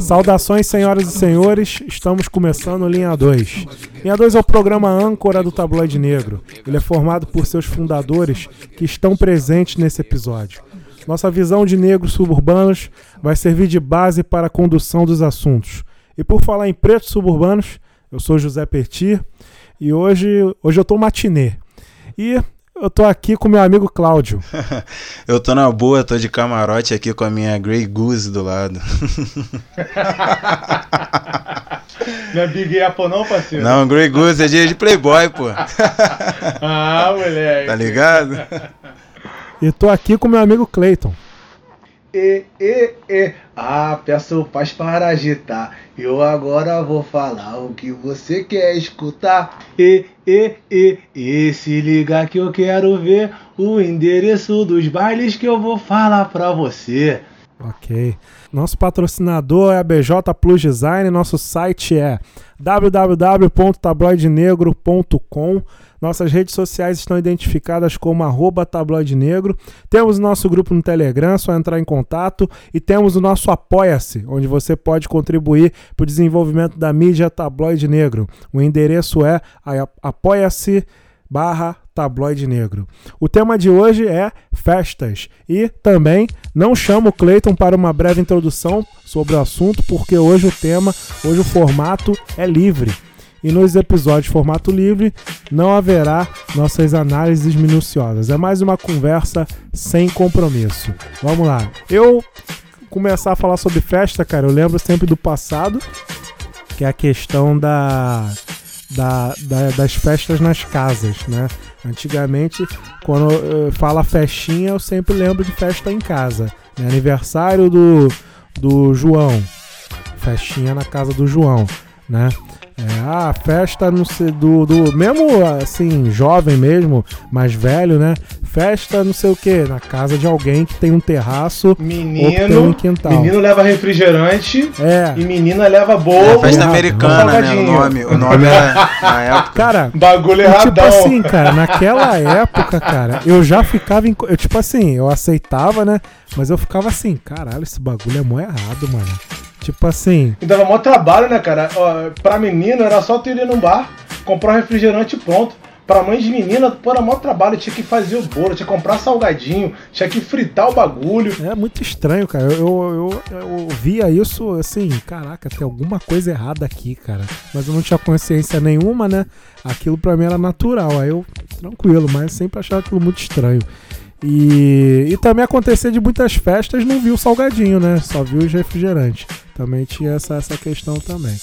Saudações, senhoras e senhores, estamos começando Linha 2. Linha 2 é o programa âncora do Tabloide Negro. Ele é formado por seus fundadores que estão presentes nesse episódio. Nossa visão de negros suburbanos vai servir de base para a condução dos assuntos. E por falar em pretos suburbanos, eu sou José Perti e hoje, hoje eu tô matinê. E eu tô aqui com meu amigo Cláudio. eu tô na boa, tô de camarote aqui com a minha Grey Goose do lado. Não é Big Apple não, parceiro? Não, Grey Goose é dia de Playboy, pô. ah, moleque. Tá ligado? E tô aqui com meu amigo Clayton. E, e, e, ah, peço paz para agitar. Eu agora vou falar o que você quer escutar. E, e, e, e, se liga que eu quero ver o endereço dos bailes que eu vou falar pra você. Ok. Nosso patrocinador é a BJ Plus Design. Nosso site é www.tabloidenegro.com. Nossas redes sociais estão identificadas como arroba tabloide negro. Temos nosso grupo no Telegram, só entrar em contato. E temos o nosso Apoia-se, onde você pode contribuir para o desenvolvimento da mídia tabloide negro. O endereço é apoia-se barra tabloide negro. O tema de hoje é festas e também não chamo o Clayton para uma breve introdução sobre o assunto, porque hoje o tema, hoje o formato é livre. E nos episódios formato livre não haverá nossas análises minuciosas. É mais uma conversa sem compromisso. Vamos lá. Eu começar a falar sobre festa, cara, eu lembro sempre do passado, que é a questão da da, da, das festas nas casas, né? Antigamente, quando uh, fala festinha, eu sempre lembro de festa em casa. Né? Aniversário do, do João, festinha na casa do João, né? É, ah, festa no, do, do. Mesmo assim, jovem mesmo, mais velho, né? Festa não sei o que, na casa de alguém que tem um terraço menino, ou que tem um quintal. Menino leva refrigerante é. e menina leva bolo. É festa americana, né? O nome, o nome é na época. Cara, bagulho errado. Tipo assim, cara, naquela época, cara, eu já ficava. Em, eu, tipo assim, eu aceitava, né? Mas eu ficava assim, caralho, esse bagulho é mó errado, mano. Tipo assim. E dava maior trabalho, né, cara? Ó, pra menino era só tu ir num bar, comprar um refrigerante e pronto. Pra mãe de menina, pô, era maior trabalho, tinha que fazer o bolo, tinha que comprar salgadinho, tinha que fritar o bagulho. É muito estranho, cara. Eu, eu, eu, eu via isso assim, caraca, tem alguma coisa errada aqui, cara. Mas eu não tinha consciência nenhuma, né? Aquilo pra mim era natural. Aí eu, tranquilo, mas sempre achava aquilo muito estranho. E, e também acontecer de muitas festas não viu salgadinho, né? Só viu os refrigerantes. Também tinha essa, essa questão também.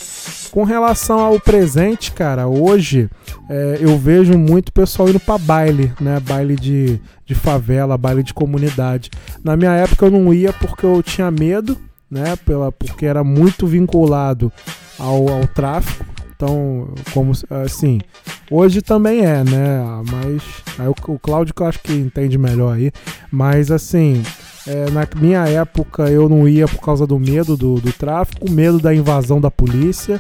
Com relação ao presente, cara, hoje é, eu vejo muito pessoal indo para baile, né? Baile de, de favela, baile de comunidade. Na minha época eu não ia porque eu tinha medo, né? Pela, porque era muito vinculado ao, ao tráfico. Então, como assim, hoje também é, né? Mas aí o, o Cláudio que eu acho que entende melhor aí. Mas assim, é, na minha época eu não ia por causa do medo do, do tráfico, medo da invasão da polícia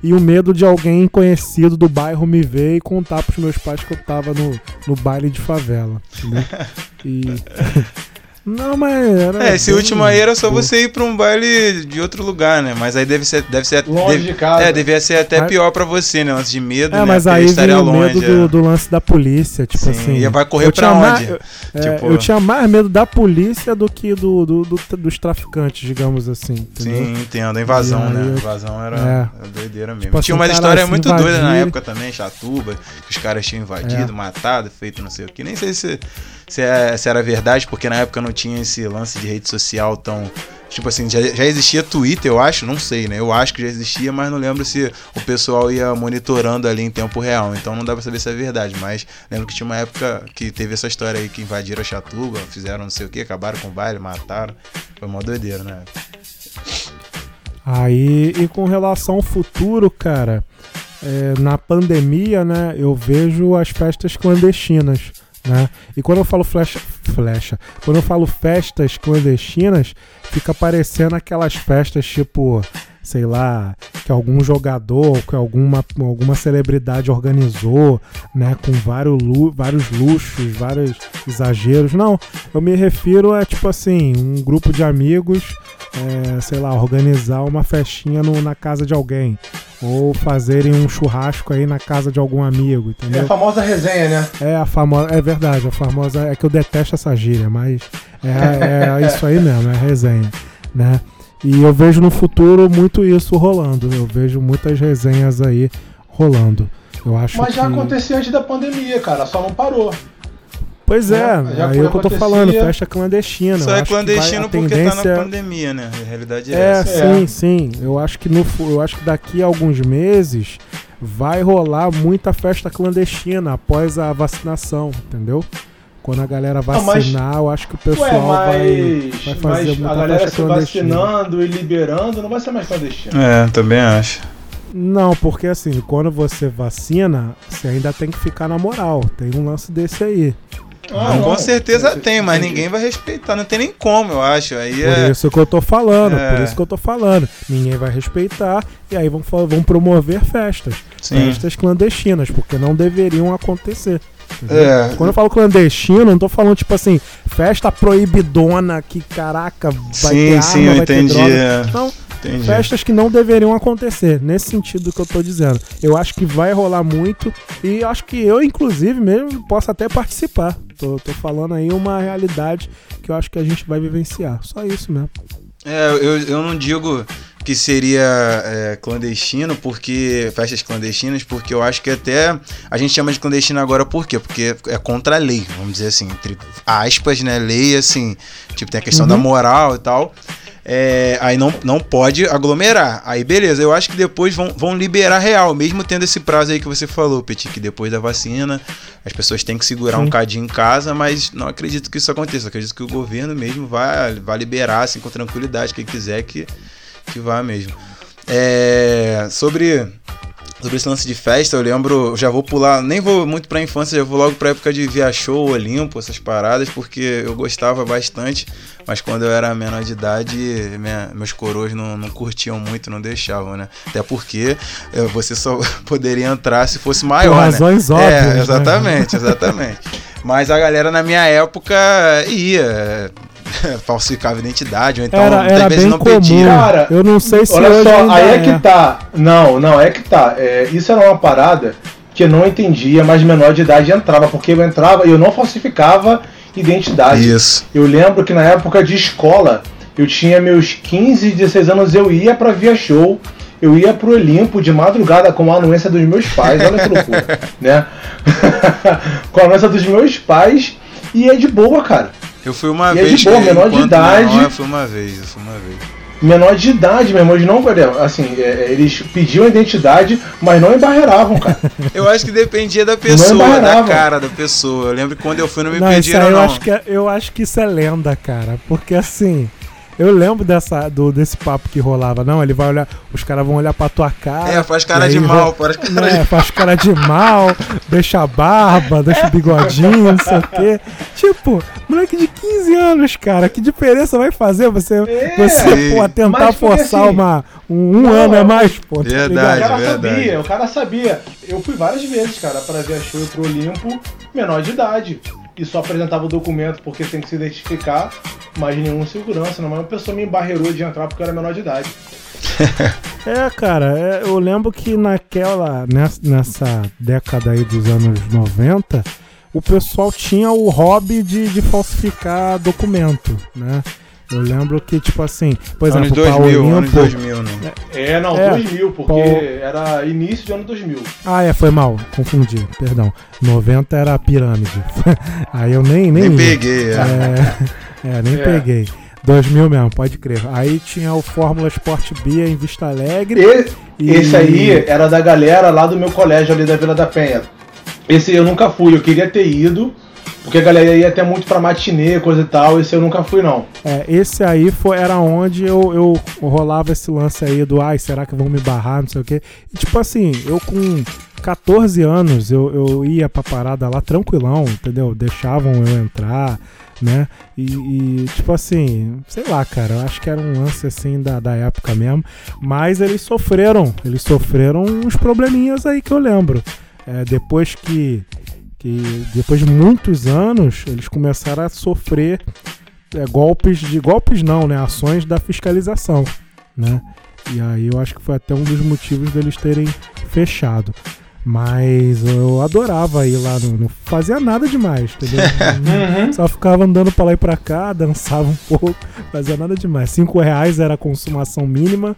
e o medo de alguém conhecido do bairro me ver e contar pros meus pais que eu tava no, no baile de favela. Né? E. Não, mas era. É, esse bem... último aí era só você ir pra um baile de outro lugar, né? Mas aí deve ser. Deve ser longe deve, de casa. É, devia ser até mas... pior pra você, né? Lance de medo, é, né? mas aí estaria o medo do, é. do, lance da polícia, tipo Sim, assim. E vai correr pra onde? Mais, é, tipo... Eu tinha mais medo da polícia do que do, do, do dos traficantes, digamos assim. Entendeu? Sim, entendo. A invasão, né? A invasão era, é. doideira mesmo. Tipo tinha assim, uma história muito invadir... doida na época também, Chatuba, que os caras tinham invadido, é. matado, feito não sei o que. Nem sei se se, é, se era verdade, porque na época não tinha esse lance de rede social tão. Tipo assim, já, já existia Twitter, eu acho, não sei, né? Eu acho que já existia, mas não lembro se o pessoal ia monitorando ali em tempo real. Então não dá pra saber se é verdade. Mas lembro que tinha uma época que teve essa história aí que invadiram a Chatuba, fizeram não sei o que, acabaram com o baile, mataram. Foi uma doideira, né? Aí, e com relação ao futuro, cara, é, na pandemia, né, eu vejo as festas clandestinas. Né? E quando eu falo flecha, flecha, quando eu falo festas clandestinas, fica parecendo aquelas festas tipo sei lá, que algum jogador, que alguma, alguma celebridade organizou, né, com vários, vários luxos, vários exageros. Não, eu me refiro a tipo assim, um grupo de amigos, é, sei lá, organizar uma festinha no, na casa de alguém ou fazerem um churrasco aí na casa de algum amigo, entendeu? É a famosa resenha, né? É a famosa, é verdade, a famosa é que eu detesto essa gíria, mas é, é isso aí mesmo, é resenha, né? E eu vejo no futuro muito isso rolando. Eu vejo muitas resenhas aí rolando. Eu acho Mas já que... acontecia antes da pandemia, cara, só não parou. Pois é, é aí é o que eu tô falando, festa clandestina. Só é clandestino vai, porque tendência... tá na pandemia, né? A realidade é, é essa. Sim, é. sim. Eu acho que no eu acho que daqui a alguns meses vai rolar muita festa clandestina após a vacinação, entendeu? Quando a galera vacinar, mas, eu acho que o pessoal ué, mas, vai, vai fazer mas muita a galera se vacinando e liberando não vai ser mais clandestino. É, também acho. Não, porque assim, quando você vacina, você ainda tem que ficar na moral. Tem um lance desse aí. Ah, com certeza tem, mas ninguém vai respeitar. Não tem nem como, eu acho. Aí por é... isso que eu tô falando, é... por isso que eu tô falando. Ninguém vai respeitar e aí vão, vão promover festas. Sim. Festas clandestinas, porque não deveriam acontecer. É. Quando eu falo clandestino, não tô falando tipo assim, festa proibidona que caraca, vai sim, ter arma, sim, eu vai entendi. ter droga. É. Não, entendi. festas que não deveriam acontecer, nesse sentido que eu tô dizendo. Eu acho que vai rolar muito e acho que eu, inclusive, mesmo posso até participar. Tô, tô falando aí uma realidade que eu acho que a gente vai vivenciar. Só isso mesmo. É, eu, eu não digo que seria é, clandestino, porque. festas clandestinas, porque eu acho que até. A gente chama de clandestino agora por quê? Porque é contra a lei, vamos dizer assim, entre aspas, né? Lei, assim. Tipo, tem a questão uhum. da moral e tal. É, aí não, não pode aglomerar. Aí beleza, eu acho que depois vão, vão liberar real, mesmo tendo esse prazo aí que você falou, Petit, que depois da vacina as pessoas têm que segurar Sim. um cadinho em casa, mas não acredito que isso aconteça. Acredito que o governo mesmo vai, vai liberar assim com tranquilidade quem quiser que que vá mesmo. É, sobre sobre esse lance de festa, eu lembro, já vou pular, nem vou muito pra infância, já vou logo pra época de via show, Olimpo, essas paradas, porque eu gostava bastante, mas quando eu era menor de idade, minha, meus coroas não, não curtiam muito, não deixavam, né? Até porque eu, você só poderia entrar se fosse maior, Por né? razões né? óbvias. É, exatamente, exatamente. mas a galera na minha época ia falsificava identidade, ou então era, era bem não comum. pedia. Cara, eu não sei se olha só, aí é, é, que tá. Não, não, é que tá. É, isso era uma parada que eu não entendia, mas menor de idade entrava, porque eu entrava e eu não falsificava identidade. Isso. Eu lembro que na época de escola, eu tinha meus 15, 16 anos, eu ia pra Via Show, eu ia pro Olimpo de madrugada com a anuência dos meus pais, olha que loucura, né? com a anuência dos meus pais, e é de boa, cara. Eu fui uma e vez. É de boa, menor de idade. Menor, eu fui uma vez, eu fui uma vez. Menor de idade, meu irmão, eles não, assim, é, eles pediam identidade, mas não embarreiravam, cara. eu acho que dependia da pessoa, da cara da pessoa. Eu lembro que quando eu fui não me não, pediram, não. Eu acho, que, é, eu acho que isso é lenda, cara, porque assim, eu lembro dessa, do, desse papo que rolava. Não, ele vai olhar. Os caras vão olhar pra tua cara. É, faz cara de mal, faz cara é, de... faz cara de mal, deixa a barba, deixa o bigodinho, não sei o quê. Tipo, moleque de 15 anos, cara. Que diferença vai fazer você, é, você pô, tentar forçar assim, uma, um, um não, ano a mais, pô. Tá verdade, tá o cara verdade. sabia, o cara sabia. Eu fui várias vezes, cara, pra ver a show pro Olimpo, menor de idade e só apresentava o documento porque tem que se identificar, mas nenhum segurança, não. Mas uma pessoa me embarreirou de entrar porque eu era menor de idade. é, cara, é, eu lembro que naquela, nessa, nessa década aí dos anos 90, o pessoal tinha o hobby de, de falsificar documento, né? Eu lembro que, tipo assim, por exemplo, anos 2000, anos 2000, né? É, não, é, 2000, porque Paul... era início de ano 2000. Ah, é, foi mal, confundi, perdão. 90 era a pirâmide. Aí eu nem... Nem, nem peguei, é. É, é nem é. peguei. 2000 mesmo, pode crer. Aí tinha o Fórmula Sport B em Vista Alegre. E, e... Esse aí era da galera lá do meu colégio ali da Vila da Penha. Esse eu nunca fui, eu queria ter ido, porque a galera ia até muito pra matinê, coisa e tal, esse eu nunca fui, não. É, esse aí foi, era onde eu, eu rolava esse lance aí do ai, será que vão me barrar, não sei o quê. E tipo assim, eu com 14 anos eu, eu ia pra parada lá tranquilão, entendeu? Deixavam eu entrar, né? E, e, tipo assim, sei lá, cara, eu acho que era um lance assim da, da época mesmo. Mas eles sofreram, eles sofreram uns probleminhas aí que eu lembro. É, depois que, que. Depois de muitos anos, eles começaram a sofrer é, golpes de. Golpes não, né? Ações da fiscalização, né? E aí eu acho que foi até um dos motivos deles terem fechado. Mas eu adorava ir lá, não, não fazia nada demais, entendeu? uhum. Só ficava andando pra lá e pra cá, dançava um pouco, fazia nada demais. Cinco reais era a consumação mínima,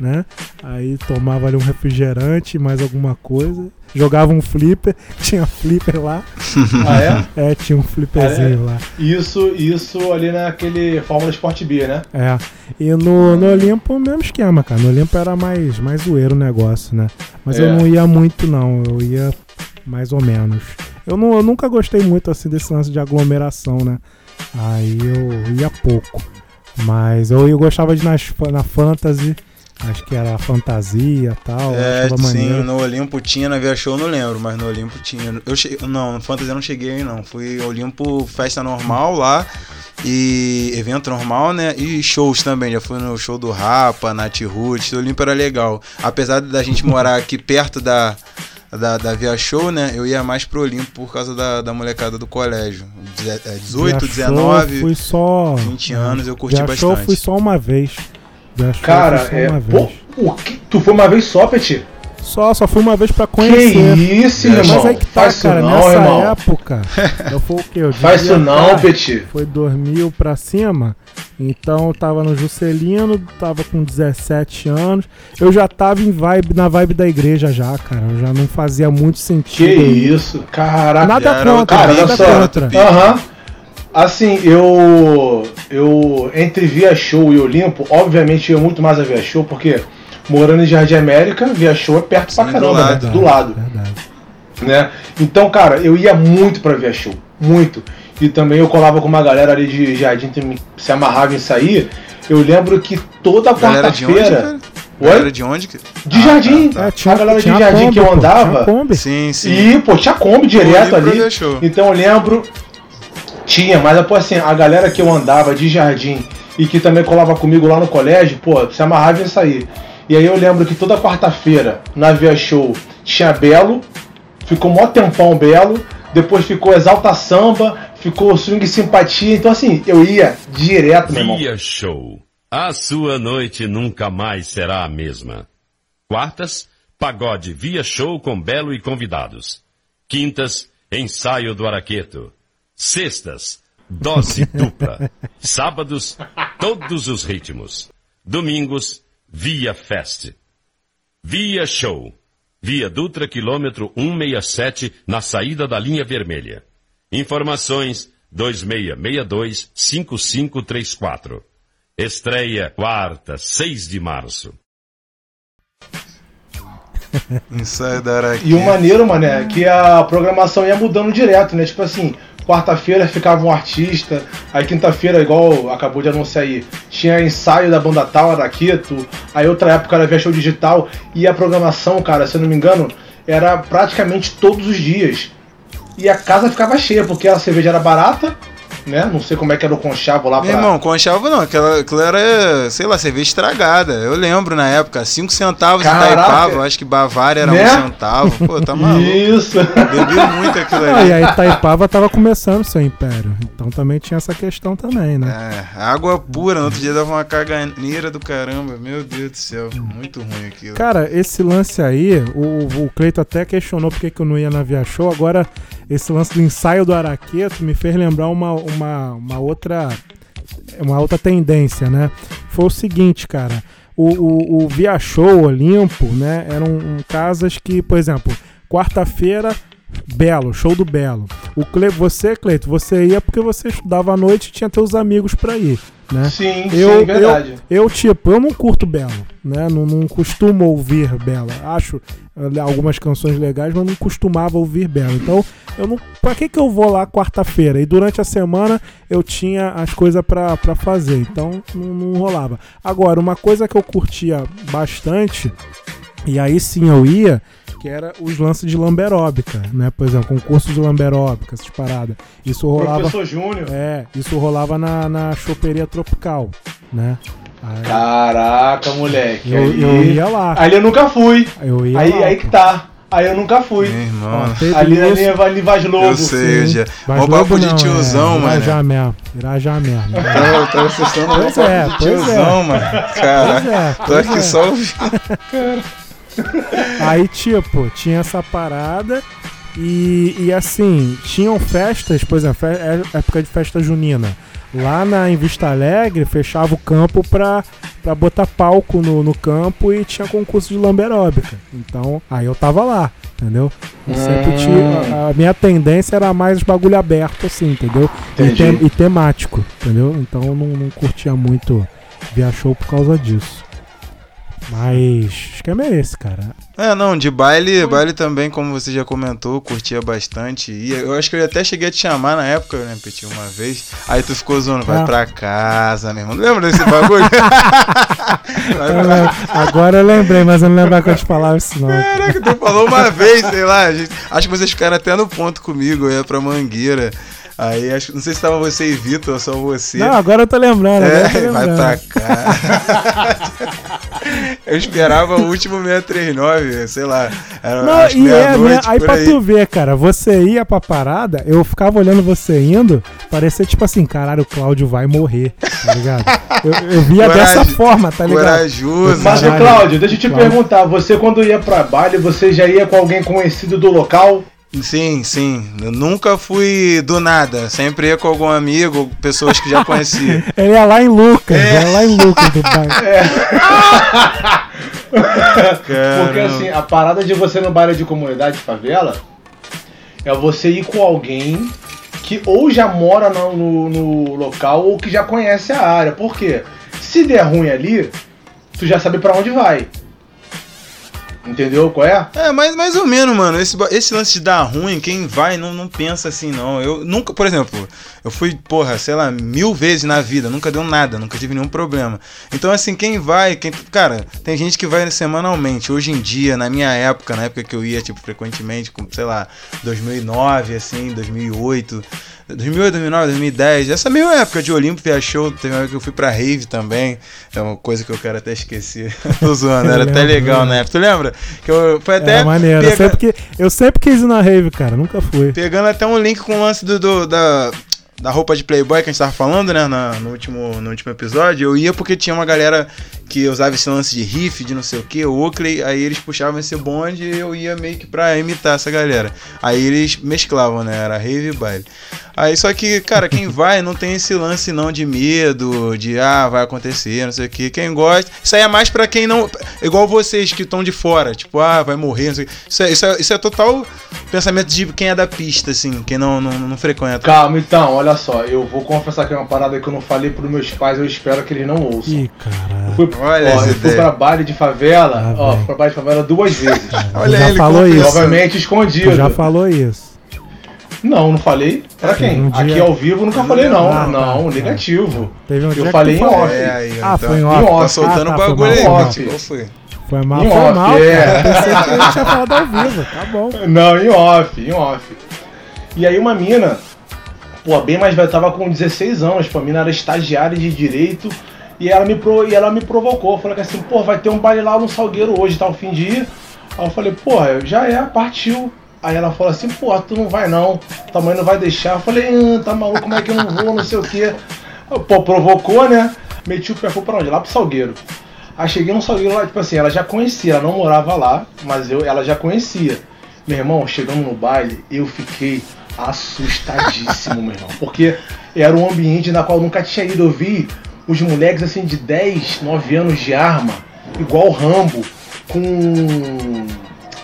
né? Aí tomava ali um refrigerante, mais alguma coisa. Jogava um flipper, tinha flipper lá. Ah, é? É, tinha um flipperzinho ah, é? lá. Isso, isso ali naquele Fórmula Sport B, né? É. E no, no Olimpo, o mesmo esquema, cara. No Olimpo era mais, mais zoeiro o negócio, né? Mas é. eu não ia muito, não. Eu ia mais ou menos. Eu, não, eu nunca gostei muito assim desse lance de aglomeração, né? Aí eu ia pouco. Mas eu, eu gostava de ir nas, na Fantasy Acho que era fantasia e tal. É, sim, maneiro. no Olimpo tinha, na Via Show não lembro, mas no Olimpo tinha. Eu che... Não, no Fantasia eu não cheguei aí não. Fui Olimpo festa normal lá e evento normal, né? E shows também. Já fui no show do Rapa, Nath Roots. O Olimpo era legal. Apesar da gente morar aqui perto da, da, da Via Show, né? Eu ia mais pro Olimpo por causa da, da molecada do colégio. 18, Via 19, Show fui só... 20 anos, eu curti Via bastante. Show fui só uma vez. Cara, é. Pô, o que? Tu foi uma vez só, Petit? Só, só fui uma vez pra conhecer. Que isso, irmão? Mas aí que tá, Faz cara, não, nessa irmão. época. Eu fui o quê? Eu Faz isso não, Petit. Foi 2000 pra cima. Então eu tava no Juscelino, tava com 17 anos. Eu já tava em vibe, na vibe da igreja já, cara. Eu já não fazia muito sentido. Que isso, caraca. Nada contra, cara, nada contra. Aham. Uhum. Assim, eu. Eu. Entre Via Show e Olimpo, obviamente eu muito mais a Via Show, porque morando em Jardim América, Via Show é perto Sim, pra caramba, do lado. Né? Do lado. Verdade. Né? Então, cara, eu ia muito pra Via Show. Muito. E também eu colava com uma galera ali de Jardim se amarrava em sair. Eu lembro que toda quarta-feira. Galera de onde? De ah, Jardim. Tá, tá. É, tinha, a galera de Jardim Kombi, que eu andava. Pô, sim, sim. E, pô, tinha Kombi direto ali. Então eu lembro tinha, mas pô, assim, a galera que eu andava de jardim e que também colava comigo lá no colégio, pô, se amarrava em sair. E aí eu lembro que toda quarta-feira, na Via Show, tinha Belo, ficou mó tempão Belo, depois ficou Exalta Samba, ficou Swing Simpatia, então assim, eu ia direto, meu irmão. Via Show. A sua noite nunca mais será a mesma. Quartas, pagode Via Show com Belo e convidados. Quintas, ensaio do Araqueto. Sextas, dose dupla. Sábados, todos os ritmos. Domingos, Via Fest. Via Show. Via Dutra, quilômetro 167, na saída da linha vermelha. Informações 2662-5534. Estreia quarta, 6 de março. E o maneiro, mané, que a programação ia mudando direto, né? Tipo assim, Quarta-feira ficava um artista, aí quinta-feira, igual acabou de anunciar aí, tinha ensaio da banda tal, Araqueto, aí outra época era via show digital, e a programação, cara, se eu não me engano, era praticamente todos os dias. E a casa ficava cheia, porque a cerveja era barata, né? Não sei como é que era o conchavo lá Meu pra... irmão, conchavo não, aquela, aquilo era, sei lá, cerveja estragada. Eu lembro na época, 5 centavos Caraca. Itaipava, acho que Bavária era 1 né? um centavo. Pô, tá maluco. Isso. Bebi muito aquilo ali. Ah, e a Itaipava tava começando seu império, então também tinha essa questão também, né? É, água pura, no outro dia dava uma caganeira do caramba, meu Deus do céu, muito ruim aquilo. Cara, esse lance aí, o, o Cleito até questionou porque que eu não ia na Via Show, agora esse lance do ensaio do Araqueto me fez lembrar uma, uma, uma outra uma outra tendência, né? Foi o seguinte, cara. O, o, o Via Show Olimpo, né? Eram um, casas que, por exemplo, quarta-feira, Belo, show do Belo. O Cle... Você, Cleito, você ia porque você estudava à noite e tinha teus amigos para ir né? Sim, eu, sim, verdade. Eu, eu, tipo, eu não curto Belo, né? Não, não costumo ouvir Bela. Acho eh, algumas canções legais, mas não costumava ouvir Belo. Então, eu não. Pra que que eu vou lá quarta-feira? E durante a semana eu tinha as coisas para fazer, então não, não rolava. Agora, uma coisa que eu curtia bastante, e aí sim eu ia, que era os lances de lamberóbica, né? Por exemplo, concurso de lamberóbica, essas paradas. Isso rolava. Professor Júnior. É, isso rolava na, na choperia tropical, né? Aí, Caraca, moleque. Eu, aí, eu ia lá. Aí eu nunca fui. Eu ia aí, lá. aí que tá. Aí eu nunca fui. Meu irmão. Ali na linha ali Vaz Lobo. Eu sei, já. Mó papo de tiozão, é, mano. Irajá mesmo. Irajá mesmo. Então, eu tava acessando Pois é, de pois tiozão, é. mano. Cara, Pois é, tô pois aqui é. só ouvindo. Aí, tipo, tinha essa parada e, e assim, tinham festas, por exemplo, é- época de festa junina. Lá na, em Vista Alegre, fechava o campo pra, pra botar palco no, no campo e tinha concurso de lamberóbica. Então, aí eu tava lá, entendeu? Eu sempre Hum. tinha, a, minha tendência era mais bagulho aberto, assim, entendeu? E, tem- e temático, entendeu? Então eu não, não curtia muito via show por causa disso. Mas, o esquema é esse, cara. É, não, de baile, baile também, como você já comentou, curtia bastante. E eu acho que eu até cheguei a te chamar na época, né, Petit, uma vez. Aí tu ficou zoando, vai Ah. pra casa, meu irmão. Lembra desse bagulho? Eu pra... Agora eu lembrei, mas eu não lembro que eu te falava isso não. Caraca, tu falou uma vez, sei lá. gente- acho que vocês ficaram até no ponto comigo, eu ia pra Mangueira. Aí, acho, não sei se tava você e Vitor, ou só você. Não, agora eu tô lembrando. Agora eu tô É, vai lembrando. pra cá. Eu esperava o último 639, sei lá. Era Não, e é, né? Aí pra aí. tu ver, cara, você ia pra parada, eu ficava olhando você indo, parecia tipo assim, caralho, o Cláudio vai morrer, tá ligado? Eu, eu via Coragem- dessa forma, tá ligado? Corajoso. Mas. Cláudio, deixa eu te Cláudio. perguntar. Você, quando ia pra baile, você já ia com alguém conhecido do local? Sim, sim. Eu nunca fui do nada. Sempre ia com algum amigo, pessoas que já conhecia. Ele ia lá em Lucas, É. ia lá em Lucas do bairro. Porque assim, a parada de você no baile de comunidade favela é você ir com alguém que ou já mora no, no- no local ou que já conhece a área. Por quê? Se der ruim ali, tu já sabe pra onde vai. Entendeu qual é? É, mais, mais ou menos, mano. Esse, esse lance de dar ruim, quem vai não, não pensa assim, não. Eu nunca, por exemplo, eu fui, porra, sei lá, mil vezes na vida, nunca deu nada, nunca tive nenhum problema. Então, assim, quem vai, quem. Cara, tem gente que vai semanalmente. Hoje em dia, na minha época, na época que eu ia, tipo, frequentemente, com, sei lá, 2009, assim, 2008. 2008, 2009, 2010, essa mesma época de Olimpo, via show, teve uma época que eu fui pra rave também, é uma coisa que eu quero até esquecer. Tô zoando, era Eu até lembro, legal eu na época. Tu lembra? Que eu, foi até Era maneiro. Eu pega- sempre, que, eu sempre quis ir na rave, cara, nunca fui. pegando até um link com o lance do, do- da, da roupa de Playboy que a gente tava falando, né, na- no, último, no último episódio, eu ia porque tinha uma galera que usava esse lance de riff, de não sei o que, o Oakley, aí eles puxavam esse bonde e eu ia meio que pra imitar essa galera. Aí eles mesclavam, né, era rave e baile. Aí só que, cara, quem vai não tem esse lance não de medo, de ah, vai acontecer, não sei o que. Quem gosta, isso aí é mais pra quem não. Igual vocês que estão de fora, tipo, ah, vai morrer, não sei o que. Isso é, isso, é, isso é total pensamento de quem é da pista, assim, quem não, não, não frequenta. Calma, então, olha só, eu vou confessar que é uma parada que eu não falei pros meus pais, eu espero que eles não ouçam. Ih, caralho. Eu fui, Olha ó, eu fui pra baile de favela, Ah, ó, fui pra baile de favela duas vezes. Olha já ele falou isso. Obviamente escondido. Tu já falou isso. Não, não falei. Pra quem? Um dia- Aqui ao vivo nunca falei não. Ah, tá, não, tá. negativo. Teve um dia Eu que falei em off. É, aí, Ah, então. foi em Em off. off. Tá soltando Ah, o tá, bagulho aí, foi mal. off. Foi? Foi mal, Em foi off, mal, é. cara. Pensei que ele tinha falado ao vivo. Tá bom. Não, em off, em off. E aí uma mina, pô, bem mais velha, tava com 16 anos, pô, a mina era estagiária de direito. E ela me, pro, e ela me provocou, falou que assim, pô, vai ter um baile lá no Salgueiro hoje, tá o fim de ir. Aí eu falei, porra, já é, partiu. Aí ela falou assim, porra, tu não vai não, tua mãe não vai deixar. Eu falei, hum, tá maluco, como é que eu não vou, não sei o quê. Pô, provocou, né? Meti o pé, pra onde? Lá pro Salgueiro. Aí cheguei no Salgueiro lá, tipo assim, ela já conhecia, ela não morava lá, mas eu, ela já conhecia. Meu irmão, chegando no baile, eu fiquei assustadíssimo, meu irmão. Porque era um ambiente na qual eu nunca tinha ido. Eu vi os moleques assim de 10, 9 anos de arma, igual Rambo, com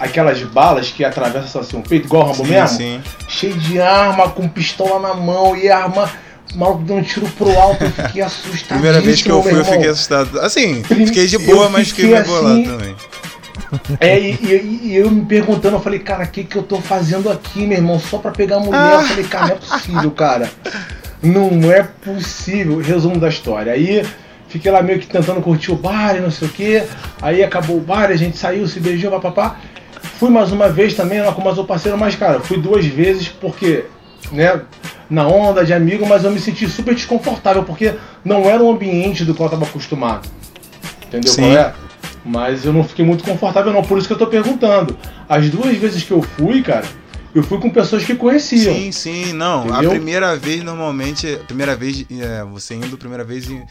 aquelas balas que atravessam assim o peito, igual Rambo Sim, mesmo. sim. Cheio de arma, com pistola na mão e arma. O maluco deu um tiro pro alto, eu fiquei assustadíssimo. Primeira vez que eu fui, eu fiquei assustado. Assim, fiquei de boa, eu mas fiquei meio bolado assim- também. É, e, e- e eu me perguntando, eu falei, cara, o que, que eu tô fazendo aqui, meu irmão? Só pra pegar mulher. Ah. Eu falei, cara, não é possível, cara. Não é possível. Resumo da história. Aí fiquei lá meio que tentando curtir o bar e não sei o quê. Aí acabou o bar, a gente saiu, se beijou, papapá. Fui mais uma vez também lá com mais um parceiro, mas cara, fui duas vezes porque, né, na onda de amigo, mas eu me senti super desconfortável porque não era um ambiente do qual eu estava acostumado. Entendeu Sim. qual é? Mas eu não fiquei muito confortável não, por isso que eu tô perguntando. As duas vezes que eu fui, cara, eu fui com pessoas que conheciam. Sim, sim, não. Entendeu? A primeira vez, normalmente, a primeira vez, é, você indo a primeira vez em,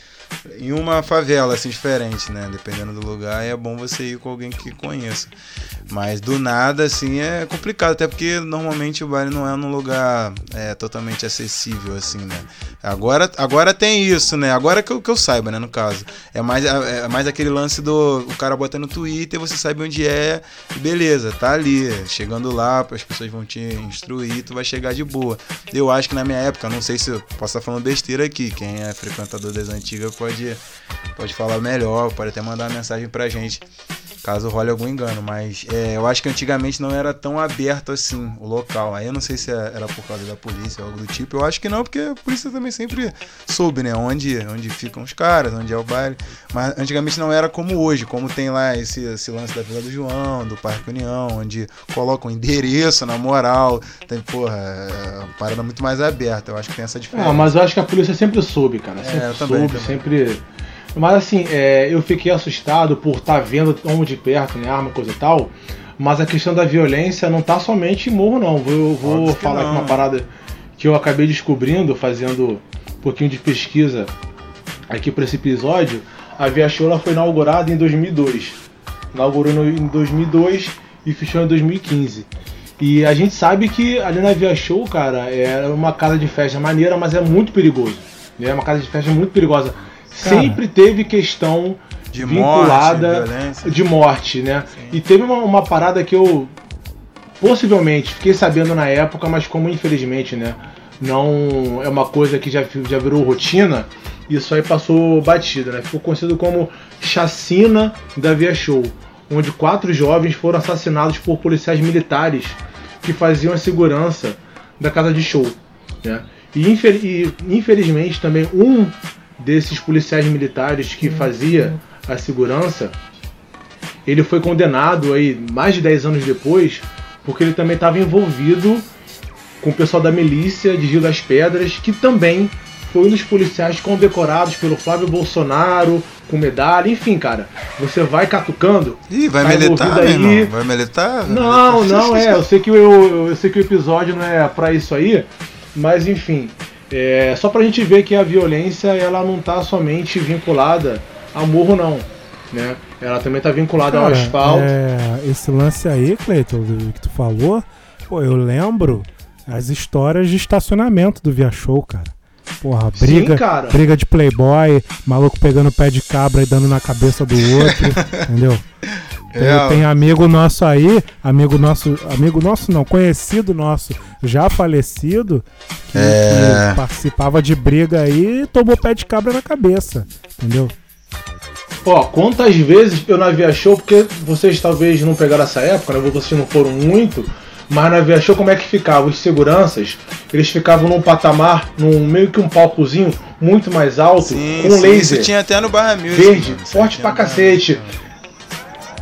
em, uma favela, assim, diferente, né? Dependendo do lugar, é bom você ir com alguém que conheça. Mas do nada, assim, é complicado, até porque normalmente o baile não é num lugar é, totalmente acessível, assim, né? Agora, agora tem isso, né? Agora que eu, que eu saiba, né, no caso. É mais, é, é mais aquele lance do o cara bota no Twitter, você sabe onde é, beleza, tá ali. Chegando lá, as pessoas vão te te instruir, tu vai chegar de boa. Eu acho que na minha época, não sei se eu posso estar falando besteira aqui, quem é frequentador das antigas pode, pode falar melhor, pode até mandar uma mensagem pra gente caso role algum engano, mas é, eu acho que antigamente não era tão aberto assim o local. Aí eu não sei se é, era por causa da polícia ou algo do tipo. Eu acho que não, porque a polícia também sempre soube, né? Onde, onde ficam os caras, onde é o baile. Mas antigamente não era como hoje, como tem lá esse, esse lance da Vila do João, do Parque União, onde colocam endereço na moral. Tem, porra, é parada muito mais aberta. Eu acho que tem essa diferença. Ah, mas eu acho que a polícia sempre soube, cara. É, sempre é, soube, também. sempre mas assim, é, eu fiquei assustado por estar tá vendo tão de perto, né, arma, coisa e tal. Mas a questão da violência não tá somente em morro, não. Eu vou falar aqui uma parada que eu acabei descobrindo fazendo um pouquinho de pesquisa aqui para esse episódio. A Via Show foi inaugurada em 2002. Inaugurou em 2002 e fechou em 2015. E a gente sabe que ali na Via Show, cara, é uma casa de festa maneira, mas é muito perigoso. Né? É uma casa de festa muito perigosa sempre teve questão de vinculada morte, de morte, né? Sim. E teve uma, uma, parada que eu possivelmente fiquei sabendo na época, mas como infelizmente, né? Não é uma coisa que já, já virou rotina, isso aí passou batida, né? Ficou conhecido como chacina da Via Show, onde quatro jovens foram assassinados por policiais militares que faziam a segurança da casa de show, né? E, infelizmente também um desses policiais militares que fazia a segurança, ele foi condenado aí mais de 10 anos depois, porque ele também estava envolvido com o pessoal da milícia de Rio das Pedras, que também foi um dos policiais condecorados pelo Flávio Bolsonaro, com medalha, enfim, cara. Você vai catucando. Ih, vai tá militar, aí. Vai militar? Não, não é. Eu sei que eu, eu sei que o episódio não é para isso aí, mas enfim. É, só pra gente ver que a violência ela não tá somente vinculada a morro, não. Né? Ela também tá vinculada Cara, ao asfalto. É, esse lance aí, Cleiton, que tu falou, pô, eu lembro as histórias de estacionamento do Via Show, cara. Porra, briga, Sim, briga de playboy, maluco pegando pé de cabra e dando na cabeça do outro, entendeu? Tem, é, tem, amigo nosso aí, amigo nosso, amigo nosso não, conhecido nosso, já falecido, que, é... que participava de briga aí e tomou pé de cabra na cabeça, entendeu? Ó, quantas vezes eu na Via Show, porque vocês talvez não pegaram essa época, né? Vocês não foram muito, mas na Show como é que ficava? Os seguranças, eles ficavam num patamar, num meio que um palcozinho muito mais alto, sim, com sim, laser. Isso tinha até no Barra Music. Verde, mano, forte pra cacete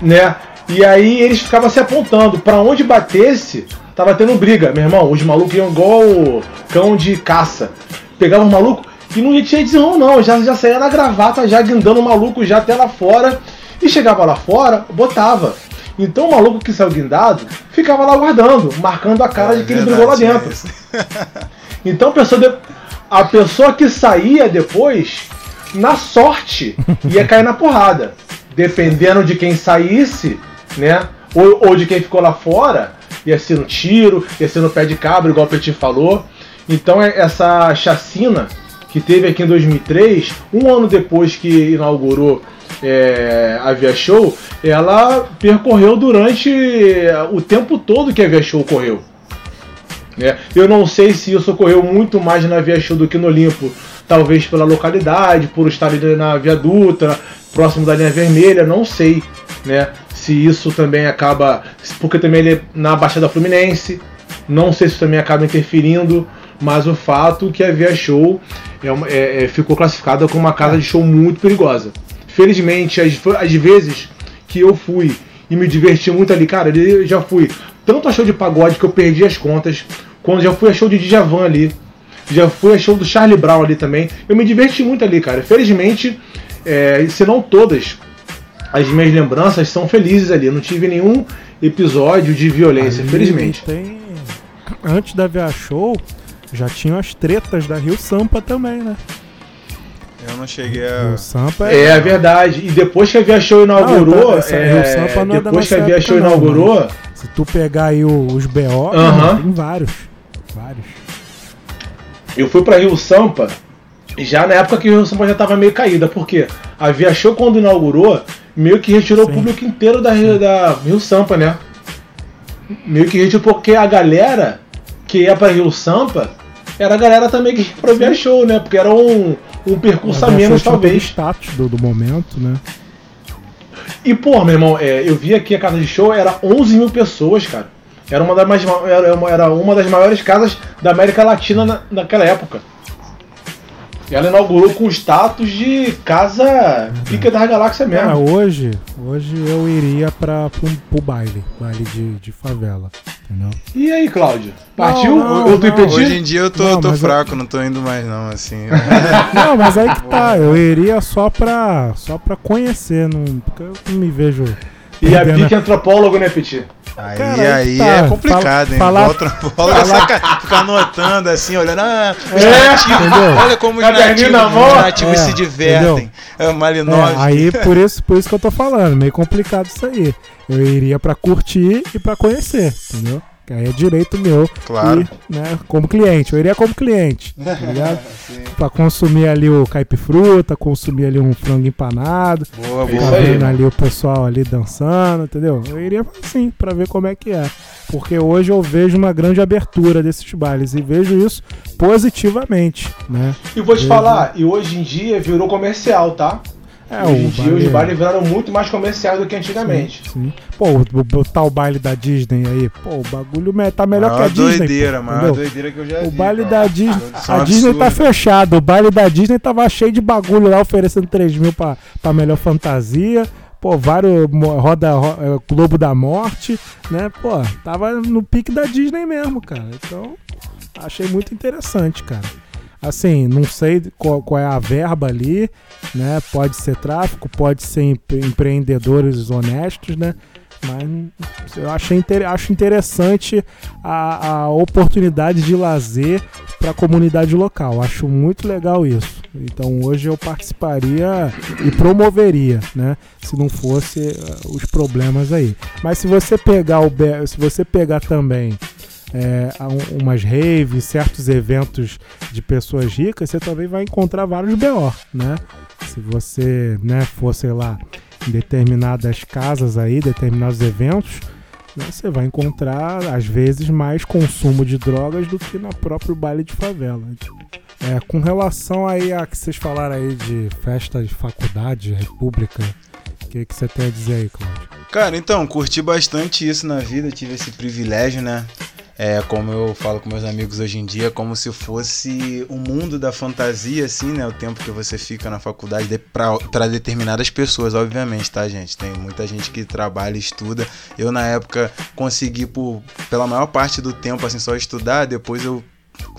né? E aí eles ficavam se apontando. para onde batesse, tava tendo briga, meu irmão. Os malucos iam igual cão de caça. Pegavam o maluco e não tinha desenrolo, não. Já, já saía na gravata, já guindando o maluco já até lá fora. E chegava lá fora, botava. Então o maluco que saiu guindado ficava lá guardando, marcando a cara é, de que ele brigou lá dentro. então a pessoa, de... a pessoa que saía depois, na sorte, ia cair na porrada dependendo de quem saísse, né? Ou, ou de quem ficou lá fora, ia ser no tiro, ia ser no pé de cabra, igual o Petit falou. Então é, essa chacina que teve aqui em 2003, um ano depois que inaugurou é, a Via Show, ela percorreu durante o tempo todo que a Via Show correu. É, eu não sei se isso ocorreu muito mais na Via Show do que no Olimpo, talvez pela localidade, por estar ali na Via Dutra, próximo da linha vermelha, não sei, né? Se isso também acaba. Porque também ele é na Baixada Fluminense, não sei se isso também acaba interferindo, mas o fato é que a Via Show é é, é, ficou classificada como uma casa de show muito perigosa. Felizmente, as, as vezes que eu fui e me diverti muito ali. Cara, eu já fui tanto a show de pagode que eu perdi as contas, quando já fui a show de Djavan ali, já fui a show do Charlie Brown ali também. Eu me diverti muito ali, cara. Felizmente, é, se não todas, as minhas lembranças são felizes ali. Eu não tive nenhum episódio de violência, felizmente. Tem... Antes da Via Show, já tinham as tretas da Rio Sampa também, né? Eu não cheguei a. O Sampa é... é verdade. E depois que a Via Show inaugurou. Não, essa, é... Sampa não é depois que a Via Show inaugurou. Não, se tu pegar aí os BO, uh -huh. tem vários. Vários. Eu fui pra Rio Sampa já na época que o Rio Sampa já tava meio caída, porque a Via Show quando inaugurou, meio que retirou Sim. o público inteiro da, da Rio Sampa, né? Meio que retirou porque a galera que ia pra Rio Sampa era a galera também que ia pra Via Show, né? Porque era um, um percurso a menos, talvez. status do, do momento, né? E, pô, meu irmão, é, eu vi aqui a casa de show, era 11 mil pessoas, cara. Era uma das, mais, era uma, era uma das maiores casas da América Latina na, naquela época. Ela inaugurou com status de casa pica da galáxia mesmo. Ah, hoje, hoje eu iria para pro, pro baile, baile de, de favela, entendeu? E aí, Cláudio? Partiu? Não, não, eu tô impedindo? Hoje em dia eu tô, não, tô fraco, eu... não tô indo mais não, assim. não, mas aí que tá, eu iria só pra, só pra conhecer, não, porque eu não me vejo... E a pique antropólogo, né, Petit? Aí, Cara, aí tá. é complicado, hein? Falar, Volta bola, falar... ficar anotando assim, olhando, ah, os é, nativos, olha como os nativos, os nativos é, se divertem. É, Malinov. É, aí, por isso, por isso que eu tô falando, meio complicado isso aí. Eu iria pra curtir e pra conhecer, entendeu? Que aí é direito meu. Claro. E, né, como cliente. Eu iria como cliente, tá ligado? pra consumir ali o caipifruta, consumir ali um frango empanado. Boa, boa. vendo ali o pessoal ali dançando, entendeu? Eu iria assim, pra ver como é que é. Porque hoje eu vejo uma grande abertura desses bailes e vejo isso positivamente, né? E vou te vejo... falar, e hoje em dia virou comercial, tá? É, Hoje em dia os bailes viraram muito mais comerciais do que antigamente. Sim, sim. Pô, botar o baile da Disney aí, pô, o bagulho tá melhor maior que a Disney. Doideira, pô, maior doideira que eu já O vi, baile da Disney. A Disney tá fechado. O baile da Disney tava cheio de bagulho lá, oferecendo 3 mil pra, pra melhor fantasia. Pô, vários roda, roda é, Globo da Morte, né? Pô, tava no pique da Disney mesmo, cara. Então, achei muito interessante, cara. Assim, não sei qual, qual, é a verba ali, né? Pode ser tráfico, pode ser empreendedores honestos, né? Mas eu inter, acho interessante a, a oportunidade de lazer para a comunidade local. Acho muito legal isso. Então hoje eu participaria e promoveria, né? Se não fosse uh, os problemas aí. Mas se você pegar o se você pegar também é, umas raves, certos eventos de pessoas ricas, você também vai encontrar vários BO, né? Se você né, for, sei lá, em determinadas casas aí, determinados eventos, né, você vai encontrar, às vezes, mais consumo de drogas do que no próprio baile de favela. É, com relação aí a que vocês falaram aí de festa de faculdade, república, o que, que você tem a dizer aí, Cláudio? Cara, então, curti bastante isso na vida, tive esse privilégio, né? É, como eu falo com meus amigos hoje em dia, como se fosse o um mundo da fantasia, assim, né? O tempo que você fica na faculdade de, para determinadas pessoas, obviamente, tá, gente? Tem muita gente que trabalha e estuda. Eu, na época, consegui, por, pela maior parte do tempo, assim, só estudar. Depois eu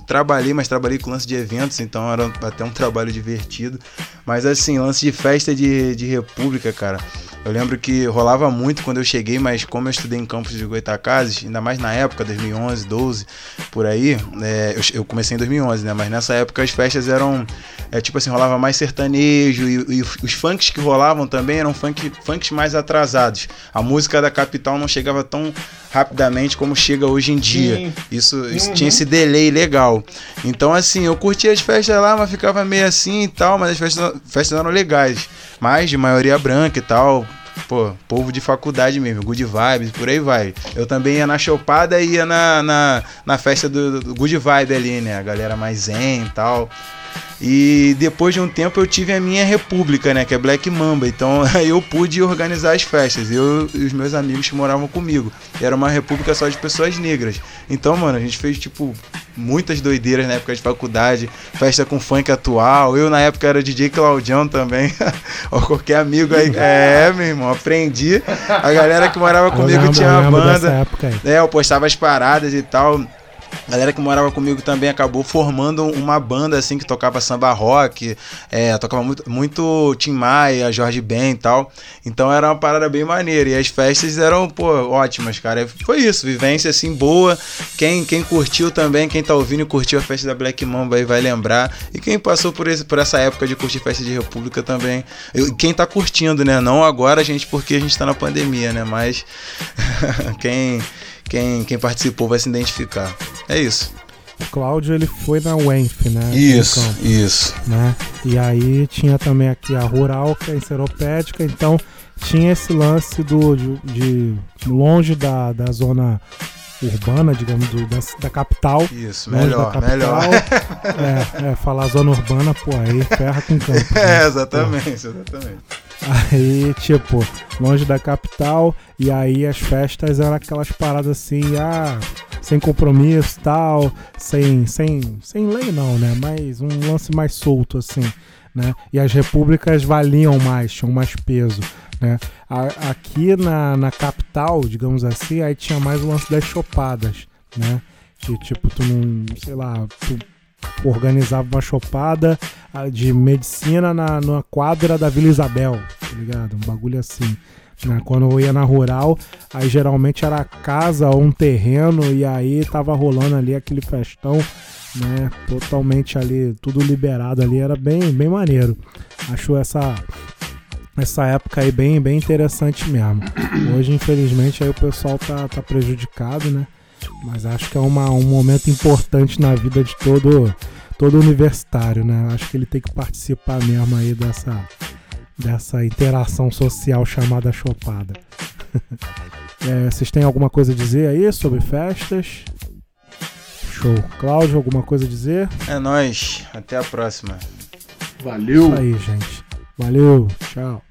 trabalhei, mas trabalhei com lance de eventos, então era até um trabalho divertido. Mas assim, lance de festa de, de república, cara. Eu lembro que rolava muito quando eu cheguei, mas como eu estudei em campos de Goitacazes, ainda mais na época, 2011, 12, por aí, é, eu, eu, comecei em 2011, né? Mas nessa época as festas eram, é, tipo assim, rolava mais sertanejo e, e, os funks que rolavam também eram funk, funks mais atrasados. A música da capital não chegava tão rapidamente como chega hoje em dia. Sim. Isso, isso uhum. tinha esse delay legal. Então, assim, eu curtia as festas lá, mas ficava meio assim e tal, mas as festas, festas eram legais mas de maioria branca e tal. Pô, povo de faculdade mesmo, good vibes, por aí vai. Eu também ia na chopada e ia na, na, na festa do, do good vibe ali, né? A galera mais zen e tal. E depois de um tempo eu tive a minha república, né? Que é Black Mamba. Então eu pude organizar as festas. Eu e os meus amigos que moravam comigo. Era uma república só de pessoas negras. Então, mano, a gente fez, tipo, muitas doideiras na época de faculdade. Festa com funk atual. Eu, na época, era DJ Claudião também. Ou qualquer amigo aí. É, meu irmão, aprendi. A galera que morava comigo lembro, tinha uma banda. É, eu postava as paradas e tal. A galera que morava comigo também acabou formando uma banda assim que tocava samba rock, é, tocava muito, muito Tim Maia, Jorge Ben e tal. Então era uma parada bem maneira. E as festas eram, pô, ótimas, cara. Foi isso, vivência assim boa. Quem, quem curtiu também, quem tá ouvindo e curtiu a festa da Black Mamba aí vai lembrar. E quem passou por, esse, por essa época de curtir festa de República também. Eu, quem tá curtindo, né? Não agora, gente, porque a gente tá na pandemia, né? Mas quem quem, quem participou vai se identificar. É isso. O Cláudio ele foi na UENF, né? Isso, isso. Né? E aí tinha também aqui a Rural, que é enceropédica, então tinha esse lance do, de, de longe da, da zona urbana, digamos, do, da, da, capital. Isso, melhor, capital, melhor. é, é, falar zona urbana, pô, aí ferra com campo. Né? É, exatamente, pô. exatamente. Aí, tipo, longe da capital, e aí as festas eram aquelas paradas assim, ah, sem compromisso tal, sem, sem, sem lei não, né? Mas um lance mais solto, assim, né? E as repúblicas valiam mais, tinham mais peso, né? aqui na, na capital, digamos assim, aí tinha mais o lance das chopadas, né? Que tipo, tu não, sei lá, tu organizava uma chopada ah, de medicina na, na quadra da Vila Isabel, tá ligado? Um bagulho assim. Né? Quando eu ia na rural, aí geralmente era casa ou um terreno, e aí tava rolando ali aquele festão, né? Totalmente ali, tudo liberado ali, era bem, bem maneiro. Acho essa essa época aí bem, bem interessante mesmo. Hoje, infelizmente, aí o pessoal tá, tá prejudicado, né? Mas acho que é uma, um momento importante na vida de todo, todo universitário, né? Acho que ele tem que participar mesmo aí dessa, dessa interação social chamada chopada. é, vocês têm alguma coisa a dizer aí sobre festas? Show. Cláudio, alguma coisa a dizer? É nóis. Até a próxima. Valeu. Isso aí, gente. Valeu. Tchau.